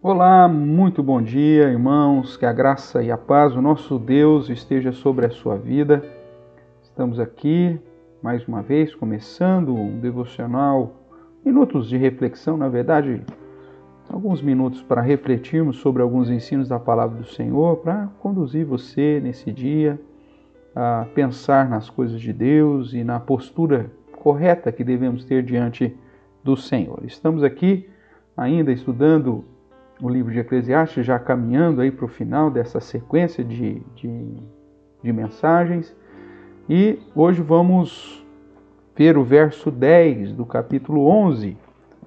Olá, muito bom dia, irmãos. Que a graça e a paz do nosso Deus esteja sobre a sua vida. Estamos aqui mais uma vez começando um devocional, minutos de reflexão, na verdade, alguns minutos para refletirmos sobre alguns ensinos da palavra do Senhor, para conduzir você nesse dia a pensar nas coisas de Deus e na postura correta que devemos ter diante do Senhor. Estamos aqui ainda estudando o livro de Eclesiastes, já caminhando aí para o final dessa sequência de, de, de mensagens. E hoje vamos ver o verso 10 do capítulo 11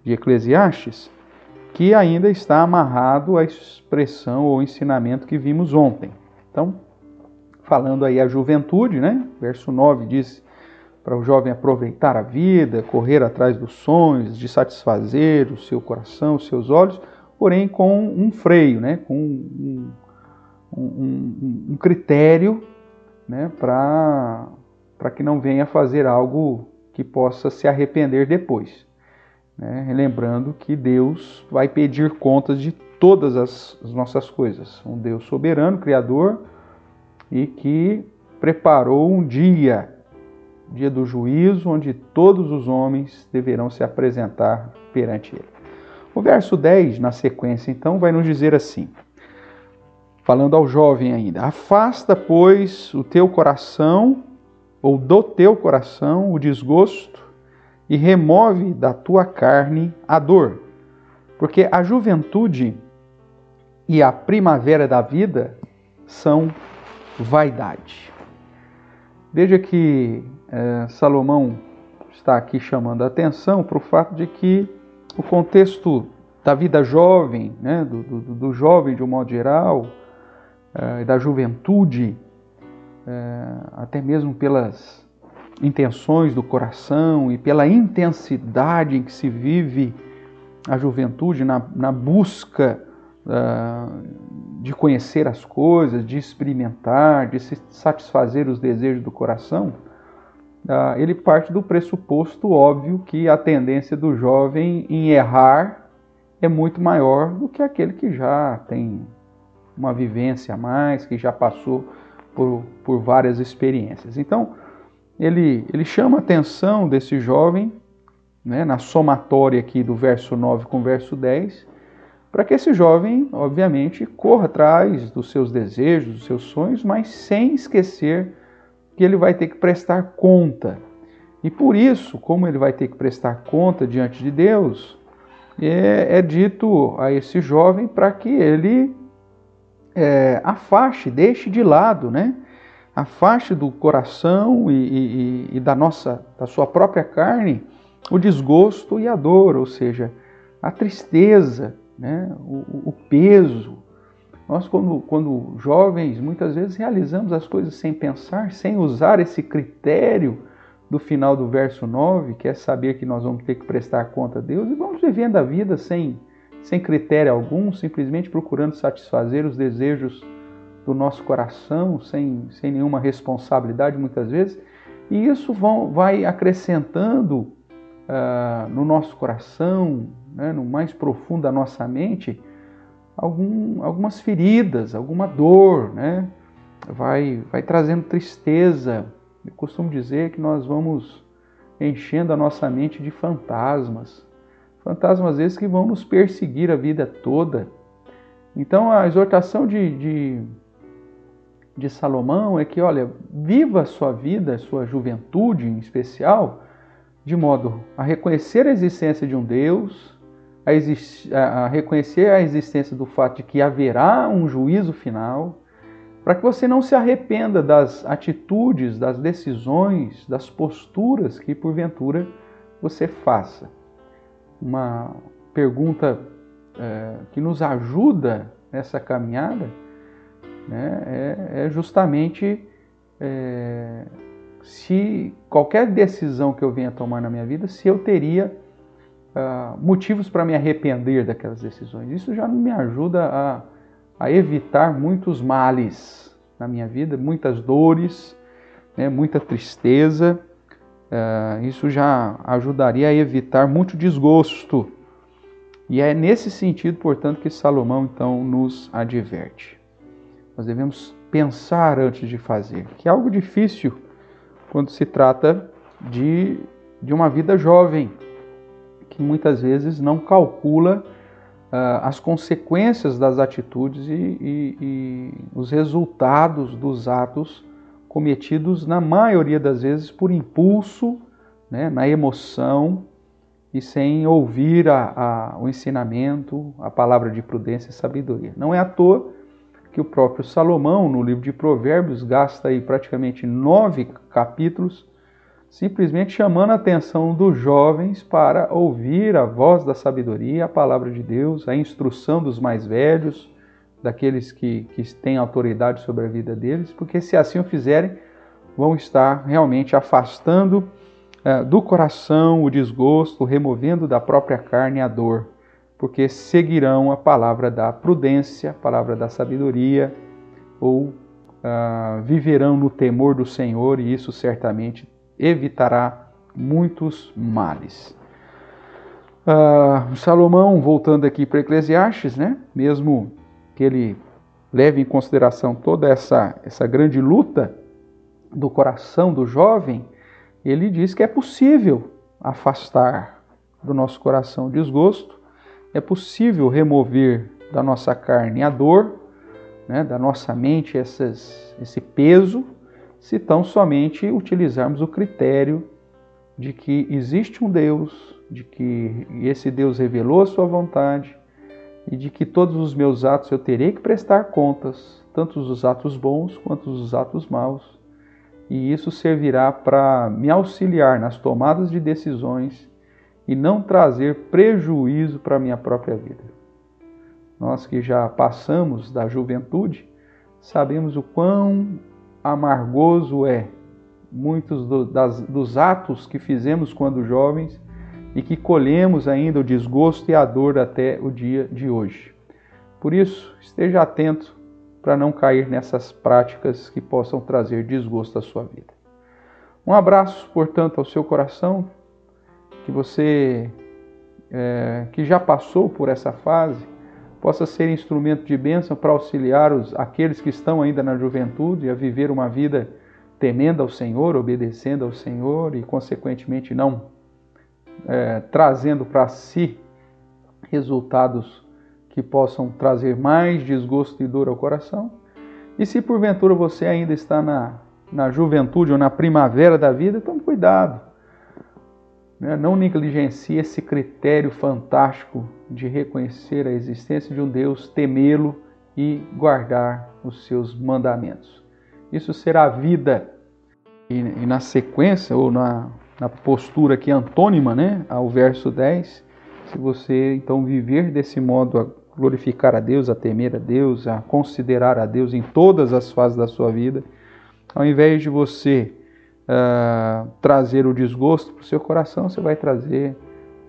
de Eclesiastes, que ainda está amarrado à expressão ou ensinamento que vimos ontem. Então, falando aí a juventude, né? Verso 9 diz para o jovem aproveitar a vida, correr atrás dos sonhos, de satisfazer o seu coração, os seus olhos, porém com um freio, né? com um, um, um, um critério né? para que não venha fazer algo que possa se arrepender depois. Né? Lembrando que Deus vai pedir contas de todas as, as nossas coisas. Um Deus soberano, criador, e que preparou um dia, dia do juízo, onde todos os homens deverão se apresentar perante Ele. O verso 10, na sequência, então, vai nos dizer assim: falando ao jovem ainda: Afasta, pois, o teu coração, ou do teu coração, o desgosto, e remove da tua carne a dor. Porque a juventude e a primavera da vida são vaidade. Veja que é, Salomão está aqui chamando a atenção para o fato de que o contexto da vida jovem, né, do, do, do jovem de um modo geral, uh, da juventude, uh, até mesmo pelas intenções do coração e pela intensidade em que se vive a juventude na, na busca uh, de conhecer as coisas, de experimentar, de satisfazer os desejos do coração, ele parte do pressuposto óbvio que a tendência do jovem em errar é muito maior do que aquele que já tem uma vivência a mais, que já passou por, por várias experiências. Então, ele, ele chama a atenção desse jovem, né, na somatória aqui do verso 9 com o verso 10, para que esse jovem, obviamente, corra atrás dos seus desejos, dos seus sonhos, mas sem esquecer que ele vai ter que prestar conta. E por isso, como ele vai ter que prestar conta diante de Deus, é, é dito a esse jovem para que ele é, afaste, deixe de lado, né? Afaste do coração e, e, e da nossa, da sua própria carne, o desgosto e a dor, ou seja, a tristeza, né? o, o peso, nós, quando, quando jovens, muitas vezes realizamos as coisas sem pensar, sem usar esse critério do final do verso 9, que é saber que nós vamos ter que prestar conta a Deus, e vamos vivendo a vida sem, sem critério algum, simplesmente procurando satisfazer os desejos do nosso coração, sem, sem nenhuma responsabilidade muitas vezes, e isso vão, vai acrescentando uh, no nosso coração, né, no mais profundo da nossa mente, algum, algumas feridas, alguma dor, né? vai, vai trazendo tristeza. Eu costumo dizer que nós vamos enchendo a nossa mente de fantasmas. Fantasmas, vezes, que vão nos perseguir a vida toda. Então, a exortação de, de, de Salomão é que, olha, viva a sua vida, a sua juventude em especial, de modo a reconhecer a existência de um Deus, a, a reconhecer a existência do fato de que haverá um juízo final, para que você não se arrependa das atitudes, das decisões, das posturas que porventura você faça. Uma pergunta é, que nos ajuda nessa caminhada né, é, é, justamente é, se qualquer decisão que eu venha tomar na minha vida, se eu teria uh, motivos para me arrepender daquelas decisões. Isso já me ajuda a, a evitar muitos males na minha vida, muitas dores, né, muita tristeza. Uh, isso já ajudaria a evitar muito desgosto. E é nesse sentido, portanto, que Salomão então nos adverte. Nós devemos pensar antes de fazer, que é algo difícil quando se trata de, de uma vida jovem, muitas vezes não calcula uh, as consequências das atitudes e, e, e os resultados dos atos cometidos, na maioria das vezes, por impulso, né, na emoção e sem ouvir a, a, o ensinamento, a palavra de prudência e sabedoria. Não é à toa que o próprio Salomão, no livro de Provérbios, gasta aí praticamente nove capítulos simplesmente chamando a atenção dos jovens para ouvir a voz da sabedoria, a palavra de Deus, a instrução dos mais velhos, daqueles que, que têm autoridade sobre a vida deles, porque se assim o fizerem, vão estar realmente afastando é, do coração o desgosto, removendo da própria carne a dor, porque seguirão a palavra da prudência, a palavra da sabedoria, ou uh, viverão no temor do Senhor, e isso certamente evitará muitos males. Uh, Salomão, voltando aqui para Eclesiastes, né? mesmo que ele leve em consideração toda essa, essa grande luta do coração do jovem, ele diz que é possível afastar do nosso coração o desgosto, é possível remover da nossa carne a dor, né, da nossa mente essas, esse peso, se tão somente utilizarmos o critério de que existe um Deus, de que esse Deus revelou a sua vontade e de que todos os meus atos eu terei que prestar contas, tanto os atos bons quanto os atos maus e isso servirá para me auxiliar nas tomadas de decisões e não trazer prejuízo para a minha própria vida. Nós que já passamos da juventude, sabemos o quão amargoso é muitos do, das, dos atos que fizemos quando jovens e que colhemos ainda o desgosto e a dor até o dia de hoje. Por isso, esteja atento para não cair nessas práticas que possam trazer desgosto à sua vida. Um abraço, portanto, ao seu coração, que você é, que já passou por essa fase possa ser instrumento de bênção para auxiliar os, aqueles que estão ainda na juventude a viver uma vida temendo ao Senhor, obedecendo ao Senhor e, consequentemente, não é, trazendo para si resultados que possam trazer mais desgosto e dor ao coração. E se porventura você ainda está na, na juventude ou na primavera da vida, tome cuidado. Né? Não negligencie esse critério fantástico de reconhecer a existência de um Deus, temê-lo e guardar os seus mandamentos. Isso será a vida. E, e na sequência, ou na, na postura aqui antônima né, ao verso 10, se você então viver desse modo glorificar a Deus, a temer a Deus, a considerar a Deus em todas as fases da sua vida, ao invés de você uh, trazer o desgosto para o seu coração, você vai trazer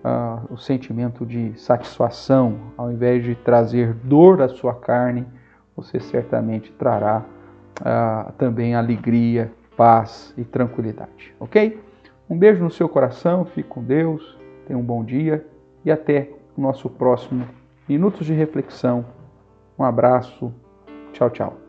uh, o sentimento de satisfação, ao invés de trazer dor à sua carne, você certamente trará uh, também alegria, paz e tranquilidade, ok? Um beijo no seu coração, fique com Deus, tenha um bom dia e até o nosso próximo Minutos de reflexão. Um abraço. Tchau, tchau.